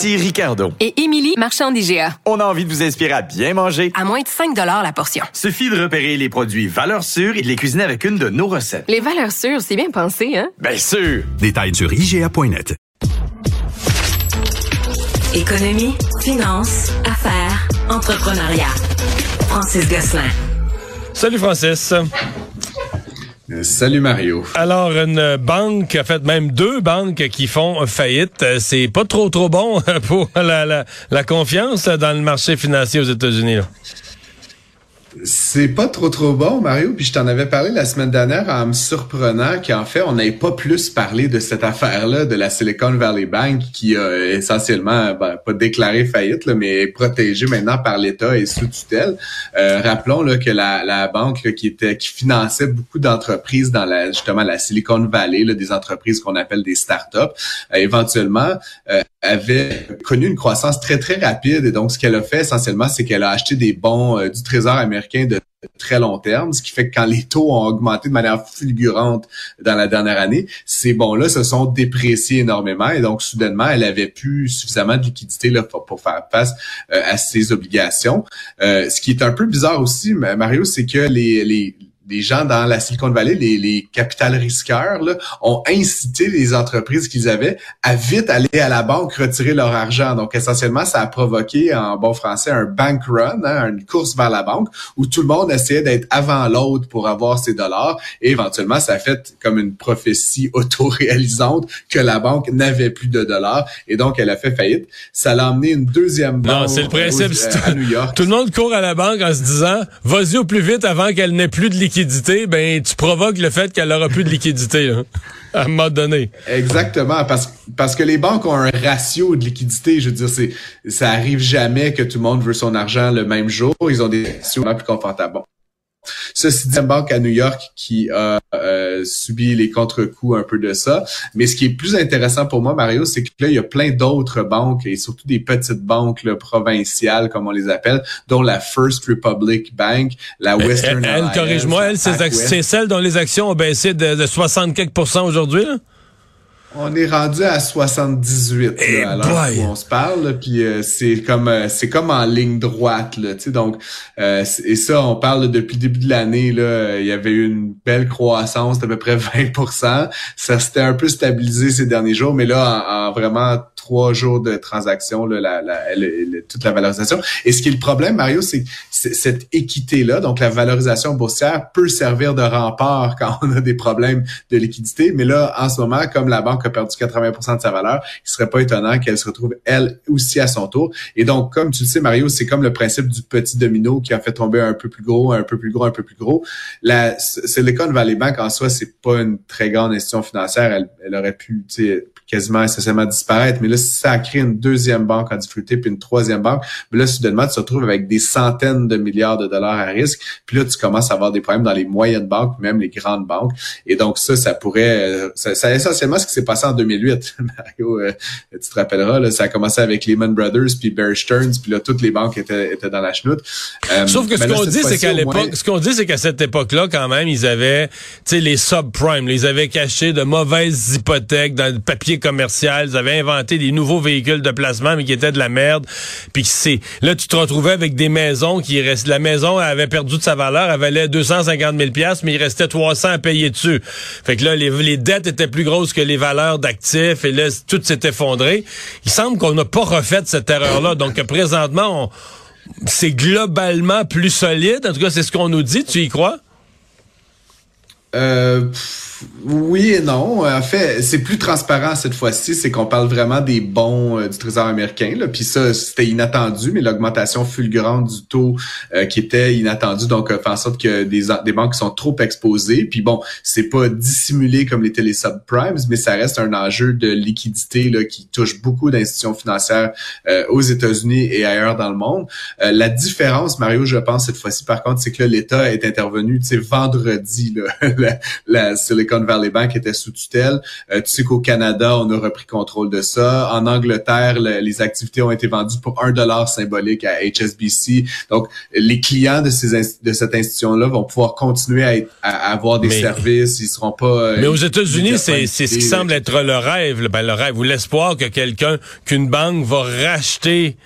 Ici Ricardo. Et Émilie, marchand d'IGA. On a envie de vous inspirer à bien manger. À moins de 5 la portion. Suffit de repérer les produits valeurs sûres et de les cuisiner avec une de nos recettes. Les valeurs sûres, c'est bien pensé, hein? Bien sûr! Détails sur IGA.net. Économie, finance, affaires, entrepreneuriat. Francis Gosselin. Salut Francis. Salut Mario. Alors, une banque, en fait, même deux banques qui font faillite, euh, c'est pas trop trop bon pour la, la, la confiance dans le marché financier aux États-Unis. C'est pas trop trop bon, Mario. Puis je t'en avais parlé la semaine dernière en me surprenant qu'en fait, on n'ait pas plus parlé de cette affaire-là de la Silicon Valley Bank qui a essentiellement ben, pas déclaré faillite, là, mais est protégée maintenant par l'État et sous tutelle. Euh, rappelons là, que la, la banque qui était qui finançait beaucoup d'entreprises dans la justement la Silicon Valley, là, des entreprises qu'on appelle des startups, euh, éventuellement euh, avait connu une croissance très très rapide. Et donc, ce qu'elle a fait essentiellement, c'est qu'elle a acheté des bons euh, du Trésor américain de très long terme, ce qui fait que quand les taux ont augmenté de manière fulgurante dans la dernière année, ces bons-là se sont dépréciés énormément et donc soudainement, elle avait plus suffisamment de liquidité là, pour, faire face euh, à ses obligations. Euh, ce qui est un peu bizarre aussi, Mario, c'est que les, les les gens dans la Silicon Valley, les, les capital risqueurs, là, ont incité les entreprises qu'ils avaient à vite aller à la banque retirer leur argent. Donc, essentiellement, ça a provoqué, en bon français, un bank run, hein, une course vers la banque, où tout le monde essayait d'être avant l'autre pour avoir ses dollars. Et éventuellement, ça a fait comme une prophétie autoréalisante que la banque n'avait plus de dollars. Et donc, elle a fait faillite. Ça l'a emmené une deuxième banque non, c'est le principe, à New York. Tout le monde court à la banque en se disant, vas-y au plus vite avant qu'elle n'ait plus de liquidité ben tu provoques le fait qu'elle aura plus de liquidité à un moment donné. Exactement, parce, que les banques ont un ratio de liquidité. Je veux dire, ça arrive jamais que tout le monde veut son argent le même jour. Ils ont des ratios plus confortables. Ceci dit, une banque à New York qui a euh, subi les contre-coups un peu de ça. Mais ce qui est plus intéressant pour moi, Mario, c'est que là, il y a plein d'autres banques et surtout des petites banques provinciales, comme on les appelle, dont la First Republic Bank, la Western Elle, elle corrige-moi, elle, c'est celle dont les actions ont baissé de, de 60 quelques aujourd'hui, on est rendu à 78 là, à où on se parle, puis euh, c'est comme euh, c'est comme en ligne droite là, tu sais donc euh, et ça on parle depuis le début de l'année là, il y avait eu une belle croissance d'à peu près 20% ça s'était un peu stabilisé ces derniers jours, mais là en, vraiment trois jours de transactions là, la, la, toute la valorisation. Et ce qui est le problème Mario, c'est cette équité là, donc la valorisation boursière peut servir de rempart quand on a des problèmes de liquidité, mais là en ce moment comme la banque a perdu 80% de sa valeur, il serait pas étonnant qu'elle se retrouve elle aussi à son tour. Et donc, comme tu le sais, Mario, c'est comme le principe du petit domino qui a fait tomber un peu plus gros, un peu plus gros, un peu plus gros. La Silicon Valley Bank en soi, c'est pas une très grande institution financière. Elle, elle aurait pu, quasiment essentiellement disparaître. Mais là, si ça crée une deuxième banque en difficulté, puis une troisième banque, mais là, soudainement, tu te retrouves avec des centaines de milliards de dollars à risque. Puis là, tu commences à avoir des problèmes dans les moyennes banques, même les grandes banques. Et donc, ça, ça pourrait... Ça, ça essentiellement ce qui s'est passé en 2008. Mario, euh, tu te rappelleras, là, ça a commencé avec Lehman Brothers, puis Bear Stearns, puis là, toutes les banques étaient, étaient dans la chenoute. Euh, Sauf que ce qu'on dit, c'est qu'à l'époque, ce qu'on dit, c'est qu'à cette époque-là, quand même, ils avaient, tu sais, les subprimes, ils avaient caché de mauvaises hypothèques dans le papier commercial, ils avaient inventé des nouveaux véhicules de placement, mais qui étaient de la merde. Puis c'est là, tu te retrouvais avec des maisons qui restent. La maison avait perdu de sa valeur, elle valait 250 000 pièces, mais il restait 300 à payer dessus. Fait que là, les, les dettes étaient plus grosses que les valeurs d'actifs, et là, tout s'est effondré. Il semble qu'on n'a pas refait cette erreur-là. Donc présentement, c'est globalement plus solide. En tout cas, c'est ce qu'on nous dit. Tu y crois? Euh Oui et non. En fait, c'est plus transparent cette fois-ci, c'est qu'on parle vraiment des bons euh, du Trésor américain. Là. Puis ça, c'était inattendu, mais l'augmentation fulgurante du taux euh, qui était inattendue, donc fait en sorte que des, des banques sont trop exposées. Puis bon, c'est pas dissimulé comme les subprimes, mais ça reste un enjeu de liquidité là, qui touche beaucoup d'institutions financières aux États-Unis et ailleurs dans le monde. la différence, Mario, je pense cette fois-ci, par contre, c'est que l'État est intervenu, tu sais, vendredi, là, la, la Valley Bank était sous tutelle. Euh, tu sais qu'au Canada, on a repris contrôle de ça. En Angleterre, les activités ont été vendues pour un dollar symbolique à HSBC. Donc, les clients de ces de cette institution-là vont pouvoir continuer à, avoir des services. Ils seront pas. Euh, mais aux États-Unis, c'est ce qui semble être le rêve, ben, le rêve ou l'espoir que quelqu'un, qu'une banque va racheter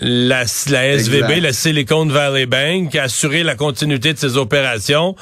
la, la SVB, la Silicon Valley Bank, assurer la continuité de ses opérations.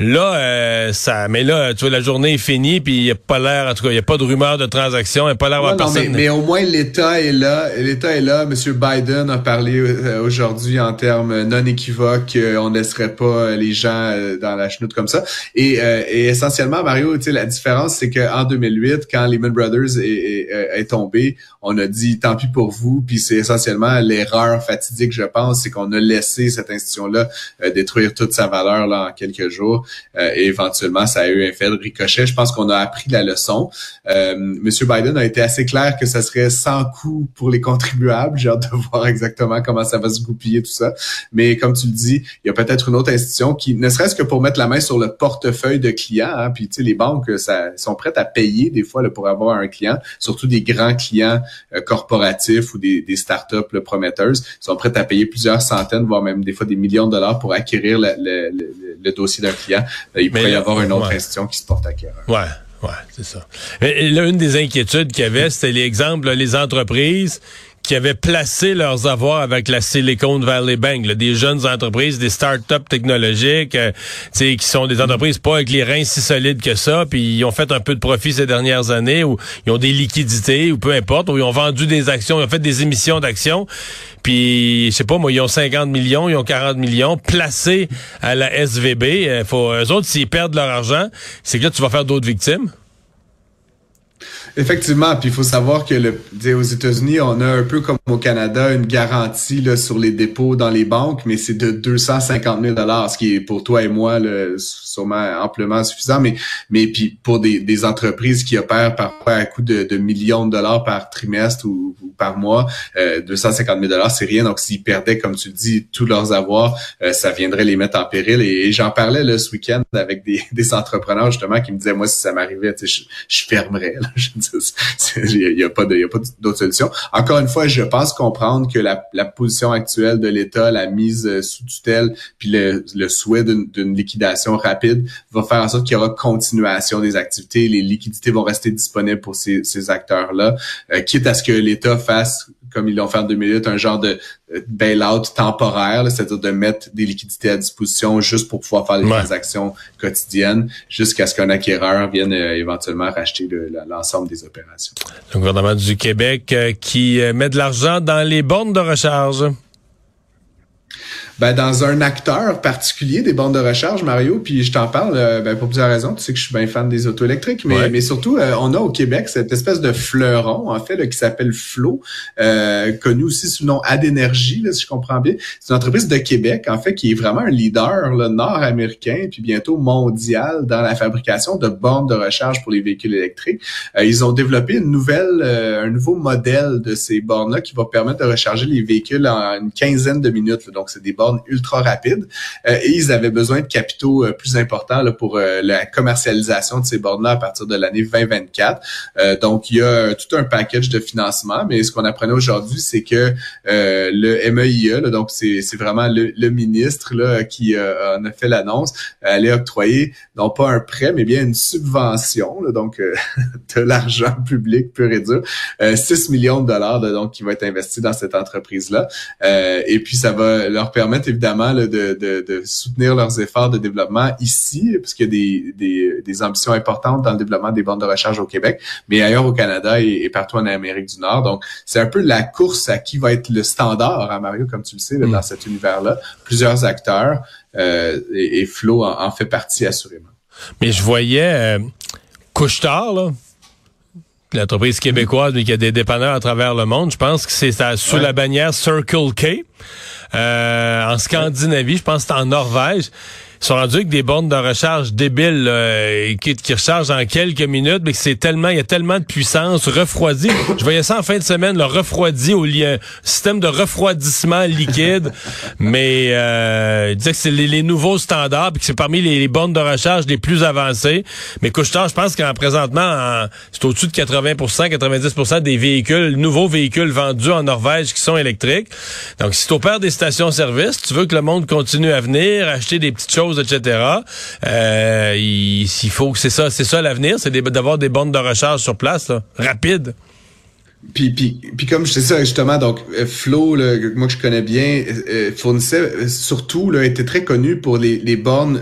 Là, euh, ça, mais là, tu vois, la journée est finie, puis il n'y a pas l'air, en tout cas, il n'y a pas de rumeur de transaction, il n'y a pas l'air d'avoir personne. Mais, mais, au moins, l'État est là. L'État est là. Monsieur Biden a parlé euh, aujourd'hui en termes non équivoques qu'on ne laisserait pas les gens euh, dans la chenoute comme ça. Et, et essentiellement, Mario, tu sais, la différence, c'est qu'en 2008, quand Lehman Brothers est, est, est, tombé, on a dit tant pis pour vous, puis c'est essentiellement l'erreur fatidique, je pense, c'est qu'on a laissé cette institution-là détruire toute sa valeur là en quelques jours. Euh, et éventuellement, ça a eu un effet de ricochet. Je pense qu'on a appris la leçon. Euh, Monsieur Biden a été assez clair que ça serait sans coût pour les contribuables. J'ai hâte de voir exactement comment ça va se goupiller tout ça. Mais comme tu le dis, il y a peut-être une autre institution qui, ne serait-ce que pour mettre la main sur le portefeuille de clients, hein, puis tu sais, les banques ça, sont prêtes à payer des fois là, pour avoir un client, surtout des grands clients euh, corporatifs ou des, des startups le prometteuses, sont prêtes à payer plusieurs centaines, voire même des fois des millions de dollars pour acquérir le dossier d'un client. Ben, il pourrait y avoir une autre question qui se porte à cœur. Ouais. Ouais, c'est ça. Et là, une des inquiétudes qu'il y avait, c'était l'exemple, les entreprises qui avaient placé leurs avoirs avec la Silicon Valley Bank, des jeunes entreprises, des start-up technologiques, euh, qui sont des entreprises pas avec les reins si solides que ça, puis ils ont fait un peu de profit ces dernières années, ou ils ont des liquidités, ou peu importe, ou ils ont vendu des actions, ils ont fait des émissions d'actions, puis je sais pas, moi, ils ont 50 millions, ils ont 40 millions placés à la SVB. Euh, faut, eux autres, s'ils perdent leur argent, c'est que là, tu vas faire d'autres victimes. Effectivement, puis il faut savoir que le, aux États-Unis, on a un peu comme au Canada une garantie là, sur les dépôts dans les banques, mais c'est de 250 000 dollars, ce qui est pour toi et moi là, sûrement amplement suffisant. Mais mais puis pour des, des entreprises qui opèrent parfois à coût de, de millions de dollars par trimestre ou, par mois, euh, 250 000 dollars, c'est rien. Donc s'ils perdaient, comme tu dis, tous leurs avoirs, euh, ça viendrait les mettre en péril. Et, j'en parlais là, ce week-end avec des, des entrepreneurs justement qui me disaient moi si ça m'arrivait, je, je fermerais. Là. Il n'y a, pas d'autre solution. Encore une fois, je pense comprendre que la, position actuelle de l'État, la mise euh, sous tutelle, puis le, souhait d'une, liquidation rapide va faire en sorte qu'il y aura continuation des activités. Les liquidités vont rester disponibles pour ces, acteurs-là, euh, quitte à ce que l'État fasse comme ils l'ont fait en 2008, un genre de bail-out temporaire, c'est-à-dire de mettre des liquidités à disposition juste pour pouvoir faire des transactions quotidiennes, jusqu'à ce qu'un acquéreur vienne euh, éventuellement racheter l'ensemble des opérations. Le gouvernement du Québec euh, qui euh, met de l'argent dans les bornes de recharge ben, dans un acteur particulier des bandes de recharge, Mario, puis je t'en parle euh, ben, pour plusieurs raisons. Tu sais que je suis bien fan des auto électriques, mais, mais surtout, euh, on a au Québec cette espèce de fleuron, en fait, là, qui s'appelle Flow, euh, connu aussi sous le nom Adénergie, si je comprends bien. C'est une entreprise de Québec, en fait, qui est vraiment un leader nord-américain, puis bientôt mondial dans la fabrication de bornes de recharge pour les véhicules électriques. ils ont développé une nouvelle, un nouveau modèle de ces bornes-là qui va permettre de recharger les véhicules en une quinzaine de minutes. Donc, c'est des bornes ultra rapide euh, et ils avaient besoin de capitaux euh, plus importants là, pour euh, la commercialisation de ces bornes-là à partir de l'année 2024. donc, il y a tout un package de financement, mais ce qu'on apprenait aujourd'hui, c'est que le MEIE, donc c'est vraiment le, ministre là, qui en a fait l'annonce, allait octroyer non pas un prêt, mais bien une subvention, donc de l'argent public pur et dur, 6 millions de dollars donc qui va être investi dans cette entreprise-là. et puis, ça va leur permettre évidemment de, de, soutenir leurs efforts de développement ici, parce qu'il y a des, des, des, ambitions importantes dans le développement des bandes de recharge au Québec, mais ailleurs au Canada et, partout en Amérique du Nord. Donc, c'est un peu la course à qui va être le standard, à hein, Mario, comme tu le sais, mm. dans cet univers-là. Plusieurs acteurs euh, et, Flo en, fait partie assurément. Mais je voyais, euh, Couche-Tard, là, l'entreprise québécoise, mais qui a des dépanneurs à travers le monde, je pense que c'est sous la bannière Circle K. Euh, en Scandinavie, je pense que c'est en Norvège sont rendus avec des bornes de recharge débiles euh, qui, qui, rechargent en quelques minutes, mais que c'est tellement, il y a tellement de puissance, refroidi. Je voyais ça en fin de semaine, le refroidi au lien, système de refroidissement liquide. mais euh, il disait que c'est les, nouveaux standards, puis que c'est parmi les, bornes de recharge les plus avancées. Mais Couchetard, je pense qu'en présentement, c'est au-dessus de 80% 90% des véhicules, nouveaux véhicules vendus en Norvège qui sont électriques. Donc, si tu opères des stations-service, tu veux que le monde continue à venir, acheter des petites choses etc. Euh, il, faut que c'est ça, c'est ça l'avenir, c'est d'avoir des bornes de recharge sur place, rapide. Puis, puis, puis comme je sais ça justement, donc euh, Flo, moi que je connais bien, euh, fournissait surtout là, était très connu pour les bornes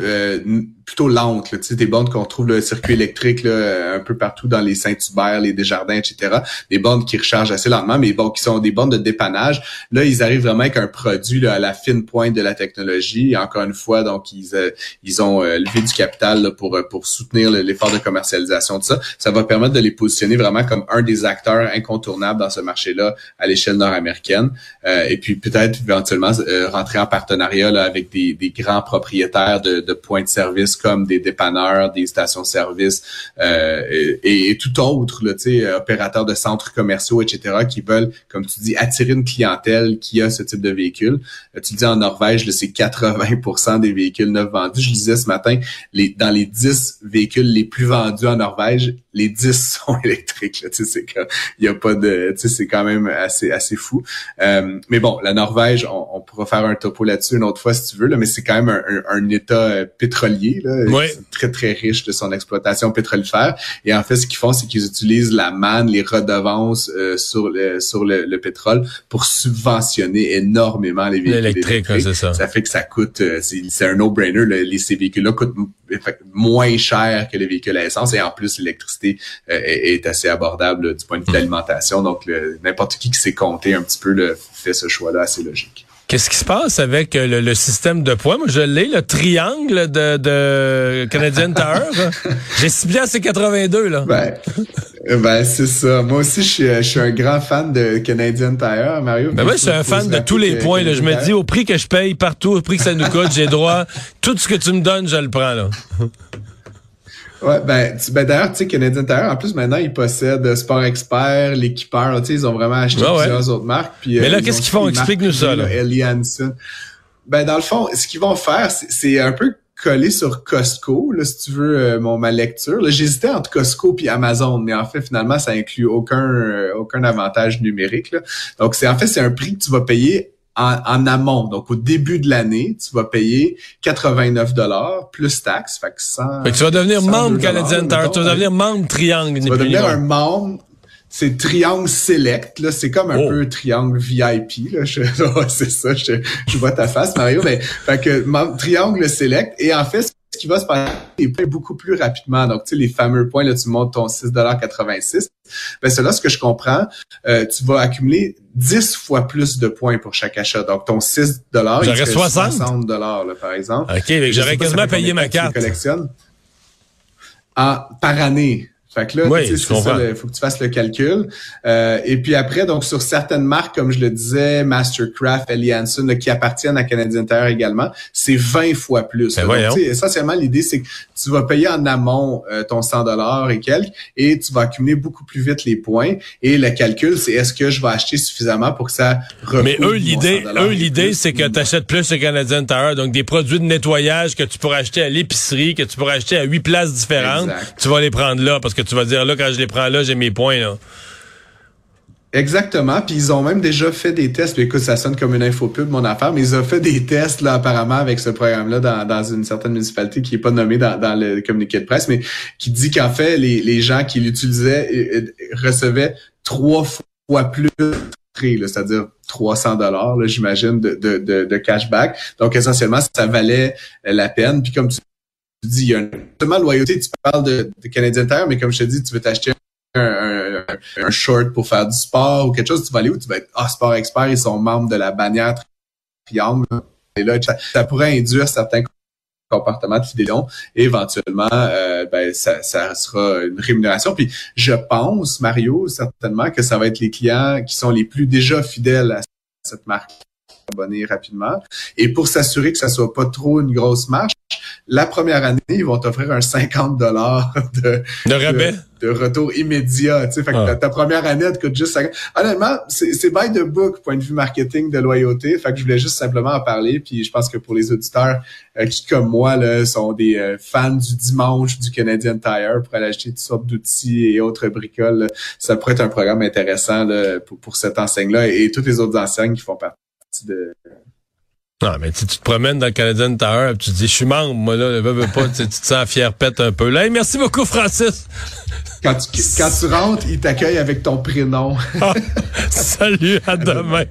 plutôt lente, là, des bornes qu'on trouve le circuit électrique là, un peu partout dans les Saint-Hubert, les Desjardins, etc. Des bornes qui rechargent assez lentement, mais bon, qui sont des bornes de dépannage. Là, ils arrivent vraiment avec un produit là, à la fine pointe de la technologie. encore une fois, donc ils euh, ils ont euh, levé du capital pour euh, pour soutenir l'effort de commercialisation de ça. Ça va permettre de les positionner vraiment comme un des acteurs incontournables dans ce marché-là à l'échelle nord-américaine. et puis peut-être éventuellement rentrer en partenariat là, avec des, des grands propriétaires de, de points de service comme des dépanneurs, des stations-service euh, et, tout autre, là, opérateurs de centres commerciaux, etc., qui veulent, comme tu dis, attirer une clientèle qui a ce type de véhicule. Euh, tu dis en Norvège, c'est 80% des véhicules neufs vendus. Je disais ce matin, les, dans les 10 véhicules les plus vendus en Norvège, les 10 sont électriques. Là, c'est il y a pas de, c'est quand même assez assez fou. Euh, mais bon, la Norvège, on, pourra faire un topo là-dessus une autre fois si tu veux, là, mais c'est quand même un, un, État pétrolier très, très riche de son exploitation pétrolifère. Et en fait, ce qu'ils font, c'est qu'ils utilisent la manne, les redevances euh, sur le sur le, pétrole pour subventionner énormément les véhicules électriques. c'est ça. ça fait que ça coûte, euh, c'est un no-brainer. Les, ces véhicules-là coûtent moins cher que les véhicules à essence et en plus l'électricité euh, est, assez abordable du point de vue de l'alimentation. Donc n'importe qui qui s'est compté un petit peu fait ce choix-là assez logique. Qu'est-ce qui se passe avec euh, le, système de poids? Moi, je l'ai, le triangle de, de Canadian Tower. J'ai ciblé à ces 82, là. Ben, ben c'est ça. Moi aussi, je suis, je suis, un grand fan de Canadian Tire, Mario. Ben moi, je suis un fan de tous les points. Là. Je me dis, au prix que je paye partout, au prix que ça nous coûte, j'ai droit. Tout ce que tu me donnes, je le prends, là. Ouais, ben, ben d'ailleurs, tu sais, Canadian Tire, en plus, maintenant, ils possèdent Sport Expert, l'équipeur, tu sais, ils ont vraiment acheté plusieurs autres marques. Puis, Mais là, euh, qu'est-ce qu'ils font? Explique-nous ça, là. Ellie Ben, dans le fond, ce qu'ils vont faire, c'est un peu collé sur Costco, là, si tu veux, euh, mon, ma lecture. J'hésitais entre Costco puis Amazon, mais en fait, finalement, ça inclut aucun, euh, aucun avantage numérique. Là. Donc, c'est en fait, c'est un prix que tu vas payer en, amont. Donc, au début de l'année, tu vas payer 89 dollars plus taxes. Fait que 100, fait que tu vas devenir membre Canadian Tire. Tu vas devenir membre Triangle. Tu vas devenir un membre c'est Triangle Select, là, c'est comme un oh. peu Triangle VIP, là, c'est ça, je, je vois ta face, Mario, mais, fait que, Triangle Select, et en fait, ce qui va se passer, les points beaucoup plus rapidement. Donc, tu sais, les fameux points, là, tu montes ton 6,86 Ben, cela, ce que je comprends, euh, tu vas accumuler 10 fois plus de points pour chaque achat. Donc, ton 6 dollars, il 60 60 dollars, par exemple. OK, j'aurais quasiment payé ma carte. Ah, par année. Fait que là, ça, il faut que tu fasses le calcul. Euh, et puis après, donc sur certaines marques, comme je le disais, Mastercraft, Ellie Hansen, qui appartiennent à Canadian Tire également, c'est 20 fois plus. Ben donc, essentiellement, l'idée, c'est que tu vas payer en amont euh, ton 100 dollars et quelques, et tu vas accumuler beaucoup plus vite les points. Et le calcul, c'est est-ce que je vais acheter suffisamment pour que ça Mais eux, l'idée, eux, l'idée, c'est que tu achètes plus chez Canadian Tire, donc des produits de nettoyage que tu pourras acheter à l'épicerie, que tu pourras acheter à huit places différentes, tu vas les prendre là parce que tu vas dire là, quand je les prends là, j'ai mes points, là. Exactement. Puis ils ont même déjà fait des tests. Écoute, ça sonne comme une info pub, mon affaire, mais ils ont fait des tests là apparemment avec ce programme-là dans, dans une certaine municipalité qui est pas nommée dans, le communiqué de presse, mais qui dit qu'en fait les, les gens qui l'utilisaient euh, euh, recevaient trois fois plus c'est-à-dire 300 dollars, j'imagine, de, de, cashback. Donc, essentiellement, ça valait la peine. Puis comme tu tu dis, il y a une loyauté, tu parles de, de Canadien Tire, mais comme je te dis, tu veux t'acheter un, un, short pour faire du sport ou quelque chose, tu vas aller où? Tu vas être, ah, Sport Expert, ils sont membres de la bannière Triangle. Et là, ça, pourrait induire certains comportement de fidélon et éventuellement euh, ben, ça, ça sera une rémunération. Puis je pense, Mario, certainement que ça va être les clients qui sont les plus déjà fidèles à cette marque abonner rapidement. Et pour s'assurer que ça soit pas trop une grosse marche, la première année, ils vont t'offrir un 50 dollars de, de rabais. De, retour immédiat. Tu sais, fait que ah. ta, première année, elle te coûte juste 50. Honnêtement, c'est by the book, point de vue marketing de loyauté. Fait que je voulais juste simplement en parler. Puis je pense que pour les auditeurs euh, qui, comme moi, là, sont des euh, fans du dimanche du Canadian Tire pour aller acheter toutes sortes d'outils et autres bricoles, ça pourrait être un programme intéressant pour, pour cette enseigne-là et, et toutes les autres enseignes qui font partie de non, mais tu te promènes dans le Canadian Tower, tu te dis, je suis membre, moi, là, veux, veux pas, tu te sens fier pète un peu. Là, merci beaucoup, Francis. Quand tu, quand tu rentres, il t'accueille avec ton prénom. Ah, salut, à demain.